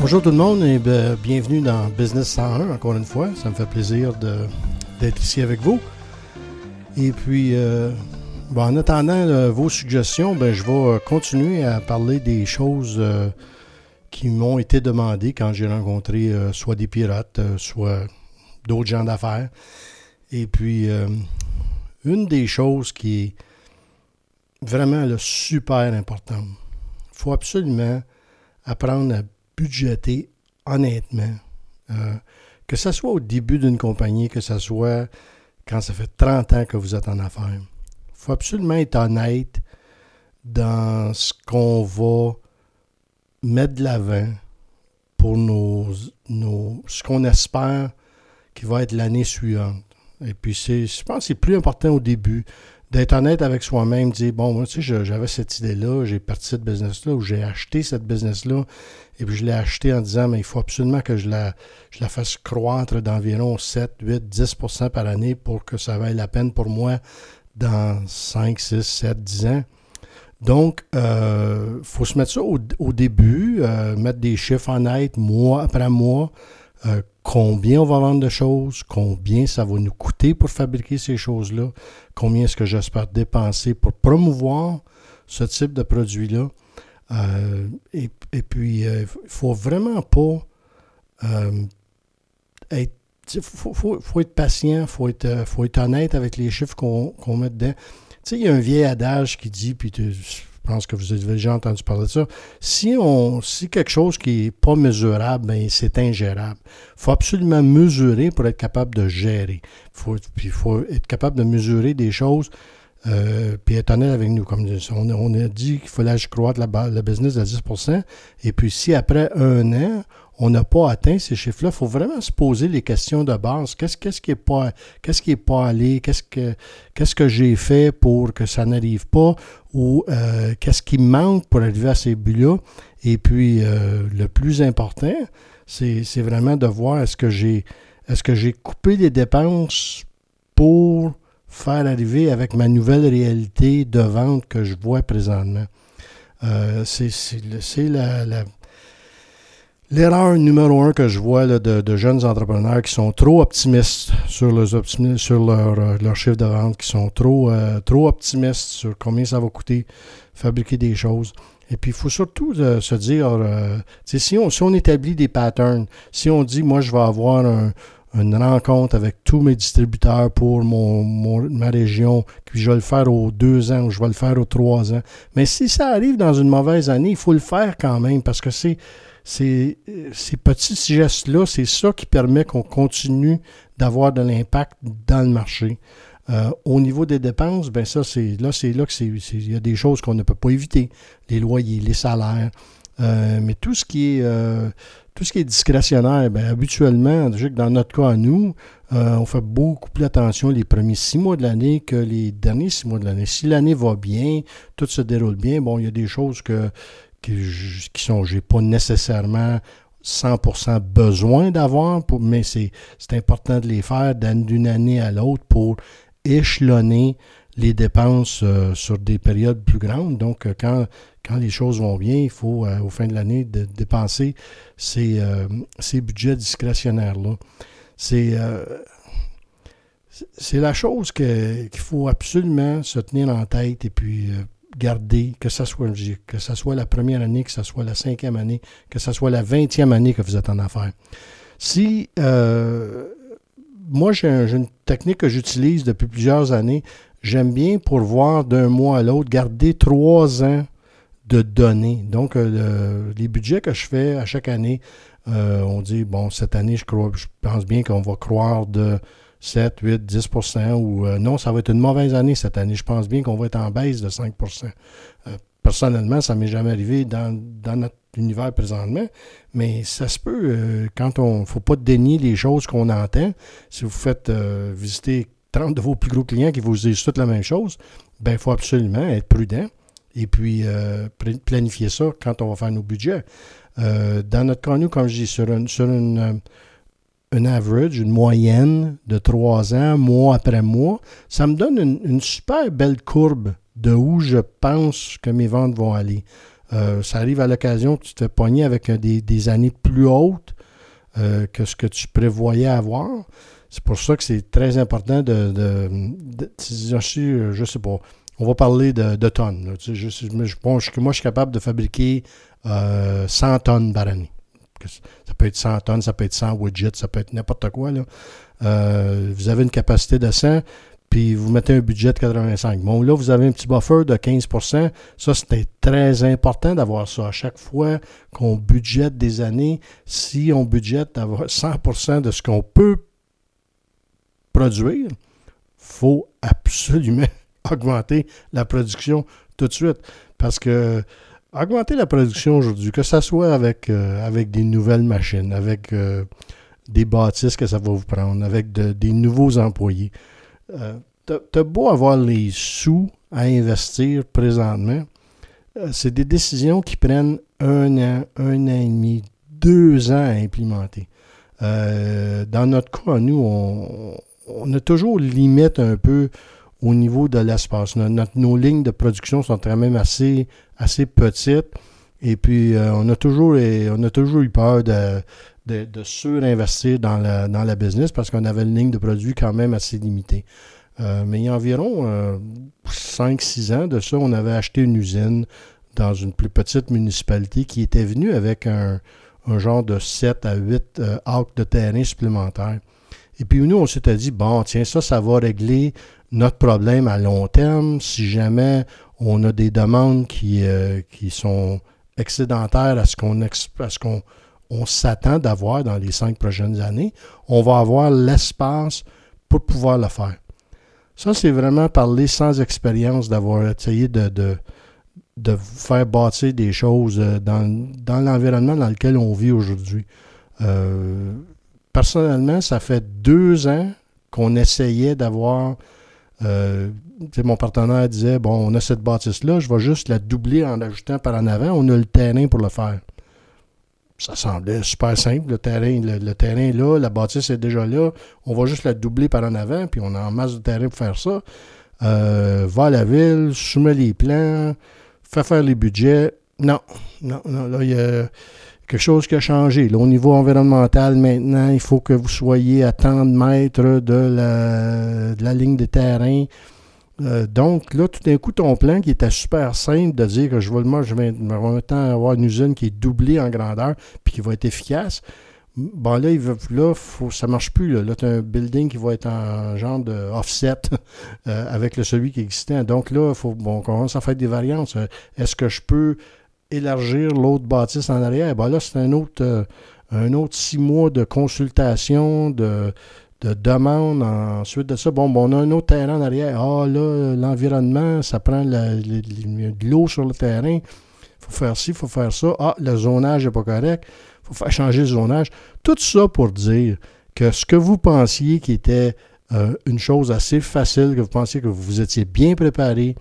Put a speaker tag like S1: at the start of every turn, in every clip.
S1: Bonjour tout le monde et ben, bienvenue dans Business 101 encore une fois. Ça me fait plaisir d'être ici avec vous. Et puis, euh, ben, en attendant euh, vos suggestions, ben, je vais euh, continuer à parler des choses qui m'ont été demandées quand j'ai rencontré soit des pirates, soit d'autres gens d'affaires. Et puis, une des choses qui est vraiment super importante, il faut absolument apprendre à budgéter honnêtement. Euh, que ce soit au début d'une compagnie, que ce soit quand ça fait 30 ans que vous êtes en affaires. Il faut absolument être honnête dans ce qu'on va mettre de l'avant pour nos, ce qu'on espère qui va être l'année suivante. Et puis, c'est, je pense que c'est plus important au début d'être honnête avec soi-même, dire bon, moi, tu sais, j'avais cette idée-là, j'ai parti cette business-là, ou j'ai acheté cette business-là, et puis je l'ai acheté en disant, mais il faut absolument que je la, je la fasse croître d'environ 7, 8, 10% par année pour que ça vaille la peine pour moi dans 5, 6, 7, 10 ans. Donc, il euh, faut se mettre ça au, début, euh, mettre des chiffres honnêtes mois après mois, euh, combien on va vendre de choses, combien ça va nous coûter pour fabriquer ces choses-là, combien est-ce que j'espère dépenser pour promouvoir ce type de produit-là. Euh, et, puis, il euh, ne faut vraiment pas être. Il faut, être patient, il faut être, honnête avec les chiffres qu'on met dedans. Tu sais, il y a un vieil adage qui dit, puis je pense que vous avez déjà entendu parler de ça. Si, on, si quelque chose qui n'est pas mesurable, ben, c'est ingérable. Il faut absolument mesurer pour être capable de gérer. Il faut être capable de mesurer des choses euh, puis être honnête avec nous. Comme on, a dit qu'il fallait croître la, le business à 10% Et puis si après un an, on n'a pas atteint ces chiffres-là, il faut vraiment se poser les questions de base. Qu'est-ce, qui n'est pas, qu'est-ce qui est pas allé? Qu'est-ce que, qu'est-ce que j'ai fait pour que ça n'arrive pas? Ou euh, qu'est-ce qui manque pour arriver à ces buts-là? Et puis, euh, le plus important, c'est, vraiment de voir est-ce que j'ai, est-ce que j'ai coupé les dépenses pour faire arriver avec ma nouvelle réalité de vente que je vois présentement. Euh, c'est, L'erreur numéro un que je vois de, jeunes entrepreneurs qui sont trop optimistes sur, sur leur, euh, leur, chiffre de vente, qui sont trop, euh, trop optimistes sur combien ça va coûter fabriquer des choses. Et puis, il faut surtout se dire, si, on, si on établit des patterns, si on dit, moi, je vais avoir une rencontre avec tous mes distributeurs pour mon, ma région, puis je vais le faire aux deux ans ou je vais le faire aux trois ans. Mais si ça arrive dans une mauvaise année, il faut le faire quand même parce que c'est ces petits gestes-là, c'est ça qui permet qu'on continue d'avoir de l'impact dans le marché. Euh, au niveau des dépenses, ben ça, c'est là, c'est là que c'est, il y a des choses qu'on ne peut pas éviter, les loyers, les salaires. Euh, mais tout ce qui est euh, tout ce qui est discrétionnaire, ben, habituellement, dans notre cas à nous, on fait beaucoup plus attention les premiers six mois de l'année que les derniers six mois de l'année. Si l'année va bien, tout se déroule bien, bon, il y a des choses que qui, qui sont, j'ai pas nécessairement 100% besoin d'avoir, mais c'est, important de les faire d'une année à l'autre pour échelonner les dépenses euh, sur des périodes plus grandes. Donc, euh, quand, quand les choses vont bien, il faut, euh, au fin de l'année, dépenser ces, ces budgets discrétionnaires-là. C'est, c'est la chose qu'il faut absolument se tenir en tête et puis garder, que ce soit, soit la première année, que ce soit la cinquième année, que ce soit la vingtième année que vous êtes en affaires. Si moi j'ai une technique que j'utilise depuis plusieurs années, j'aime bien pour voir d'un mois à l'autre, garder trois ans de données. Donc, euh, les budgets que je fais à chaque année, euh, on dit, bon, cette année, je, crois, je pense bien qu'on va croire de 7, 8, 10% ou euh, non, ça va être une mauvaise année cette année. Je pense bien qu'on va être en baisse de 5% euh, Personnellement, ça ne m'est jamais arrivé dans, notre univers présentement, mais ça se peut quand on ne faut pas dénier les choses qu'on entend. Si vous faites visiter 30 de vos plus gros clients qui vous disent toutes la même chose, ben il faut absolument être prudent et puis planifier ça quand on va faire nos budgets. dans notre cas, nous, comme je dis, sur une, sur une un average, une moyenne de trois ans, mois après mois, ça me donne une, super belle courbe de où je pense que mes ventes vont aller. Euh, ça arrive à l'occasion que tu te fais pogner avec des, années plus hautes que ce que tu prévoyais avoir. C'est pour ça que c'est très important de, de, je, sais pas, on va parler de, tonnes. je, je, moi, je suis capable de fabriquer 100 tonnes par année. Ça peut être 100 tonnes, ça peut être 100 widgets, ça peut être n'importe quoi. Euh, vous avez une capacité de 100, puis vous mettez un budget de 85. Bon, là, vous avez un petit buffer de 15% Ça, c'était très important d'avoir ça. À chaque fois qu'on budgète des années, si on budgète d'avoir 100 de ce qu'on peut produire, faut absolument augmenter la production tout de suite. Parce que augmenter la production aujourd'hui, que ce soit avec, euh, avec des nouvelles machines, avec euh, des bâtisses que ça va vous prendre, avec des nouveaux employés. Euh, T'as beau avoir les sous à investir présentement, euh, c'est des décisions qui prennent un an, un an et demi, deux ans à implémenter. dans notre cas, nous, on, on, a toujours limite un peu au niveau de l'espace. nos lignes de production sont quand même assez, petites. Et puis, euh, on, a toujours, on a toujours eu peur de, de, surinvestir dans la, business parce qu'on avait une ligne de produits quand même assez limitée. Euh, mais il y a environ 5-6 euh, ans de ça, on avait acheté une usine dans une plus petite municipalité qui était venue avec un, genre de 7 à 8 actes de terrain supplémentaires. Et puis nous, on s'était dit, bon, tiens, ça, ça va régler notre problème à long terme si jamais on a des demandes qui, euh, qui sont excédentaires à ce qu'on qu'on on s'attend d'avoir dans les cinq prochaines années, on va avoir l'espace pour pouvoir le faire. Ça, c'est vraiment parler sans expérience, d'avoir essayé de, de, faire bâtir des choses euh, dans, dans l'environnement dans lequel on vit aujourd'hui. Euh, personnellement, ça fait deux ans qu'on essayait d'avoir euh, mon partenaire disait Bon, on a cette bâtisse-là, je vais juste la doubler en ajoutant par en avant, on a le terrain pour le faire. Ça semblait super simple, le terrain, le, terrain est là, la bâtisse est déjà là, on va juste la doubler par en avant, puis on a en masse de terrain pour faire ça. Euh, va à la ville, soumet les plans, fait faire les budgets. Non, non, non, là, il y a quelque chose qui a changé. au niveau environnemental, maintenant, il faut que vous soyez à tant de mètres de la, ligne de terrain. Euh, donc, là, tout d'un coup, ton plan qui était super simple de dire que je vais, moi, je vais, avoir une usine qui est doublée en grandeur puis qui va être efficace. Bon, là, il là faut, ça ne marche plus. Là, tu as un building qui va être en genre de offset euh, avec le celui qui existait. Donc là, faut, bon, on commence à faire des variantes. Euh, est-ce que je peux élargir l'autre bâtisse en arrière. Ben là, c'est un autre, euh, un autre six mois de consultation, de, de demande. Ensuite de ça, bon, bon, on a un autre terrain en arrière. Ah, là, l'environnement, ça prend de l'eau sur le terrain. Il faut faire ci, il faut faire ça. Ah, le zonage n'est pas correct. Il faut faire changer le zonage. Tout ça pour dire que ce que vous pensiez qui était euh, une chose assez facile, que vous pensiez que vous étiez bien préparé,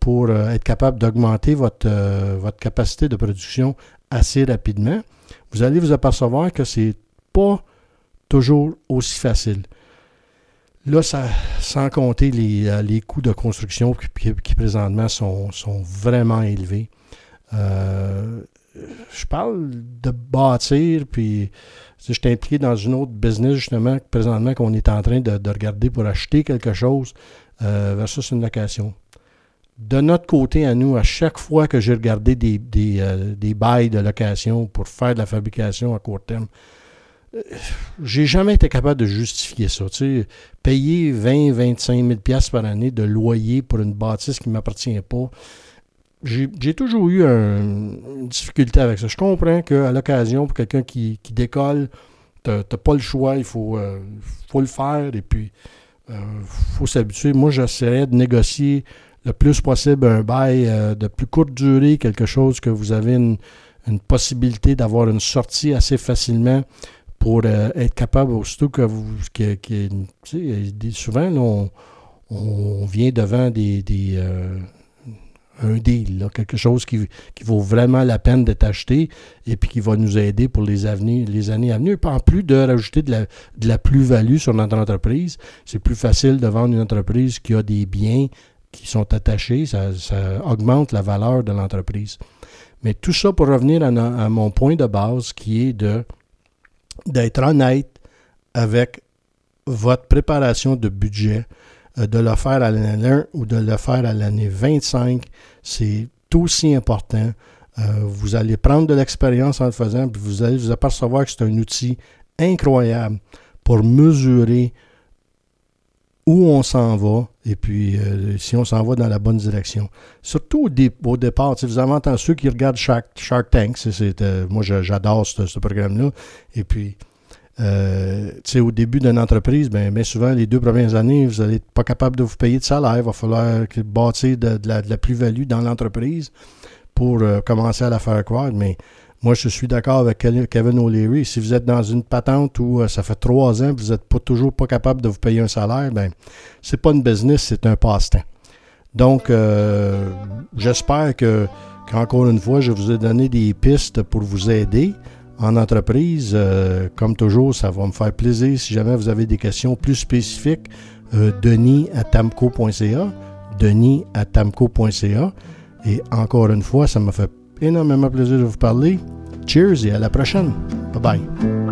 S1: pour, euh, être capable d'augmenter votre, euh, votre capacité de production assez rapidement, vous allez vous apercevoir que ce n'est pas toujours aussi facile. Là, sans compter les, euh, les coûts de construction qui, présentement sont, sont, vraiment élevés. je parle de bâtir, puis je suis impliqué dans une autre business, justement, présentement, qu'on est en train de, regarder pour acheter quelque chose versus une location de notre côté à nous, à chaque fois que j'ai regardé des, des, euh, bails de location pour faire de la fabrication à court terme, euh, j'ai jamais été capable de justifier ça. Tu sais, payer 20, 25 000 par année de loyer pour une bâtisse qui ne m'appartient pas, j'ai toujours eu une difficulté avec ça. Je comprends qu'à l'occasion, pour quelqu'un qui, qui, décolle, tu n'as pas le choix, il faut, euh, faut le faire et puis il faut s'habituer. Moi, j'essaierais de négocier le plus possible un bail euh, de plus courte durée, quelque chose que vous avez une, possibilité d'avoir une sortie assez facilement pour euh, être capable, aussitôt que vous. souvent, on, vient devant des, euh, un deal, quelque chose qui, vaut vraiment la peine d'être acheté et puis qui va nous aider pour les, les années à venir. En plus de rajouter de la, de la plus-value sur notre entreprise, c'est plus facile de vendre une entreprise qui a des biens qui sont attachés, ça, augmente la valeur de l'entreprise. Mais tout ça pour revenir à, mon point de base qui est de d'être honnête avec votre préparation de budget, euh, de le faire à l'année 1 ou de le faire à l'année 25, c'est aussi important. Euh, vous allez prendre de l'expérience en le faisant, puis vous allez vous apercevoir que c'est un outil incroyable pour mesurer où on s'en va et puis euh, si on s'en va dans la bonne direction. Surtout au, départ, vous avez entendu ceux qui regardent Shark, Shark Tank, c'est, moi j'adore ce programme-là, et puis euh, au début d'une entreprise, bien, ben souvent, les deux premières années, vous n'êtes pas capable de vous payer de salaire. Il va falloir bâtir de, la, plus-value dans l'entreprise pour euh, commencer à la faire croître. Mais moi, je suis d'accord avec Kevin O'Leary. Si vous êtes dans une patente où euh, ça fait trois ans que vous n'êtes pas, toujours pas capable de vous payer un salaire, ben c'est pas une business, c'est un passe-temps. Donc, euh, j'espère que, qu'encore une fois, je vous ai donné des pistes pour vous aider en entreprise. Euh, comme toujours, ça va me faire plaisir si jamais vous avez des questions plus spécifiques. Denis à tamco.ca. Denis à tamco.ca. Et encore une fois, ça m'a fait énormément plaisir de vous parler. Cheers et à la prochaine. Bye bye.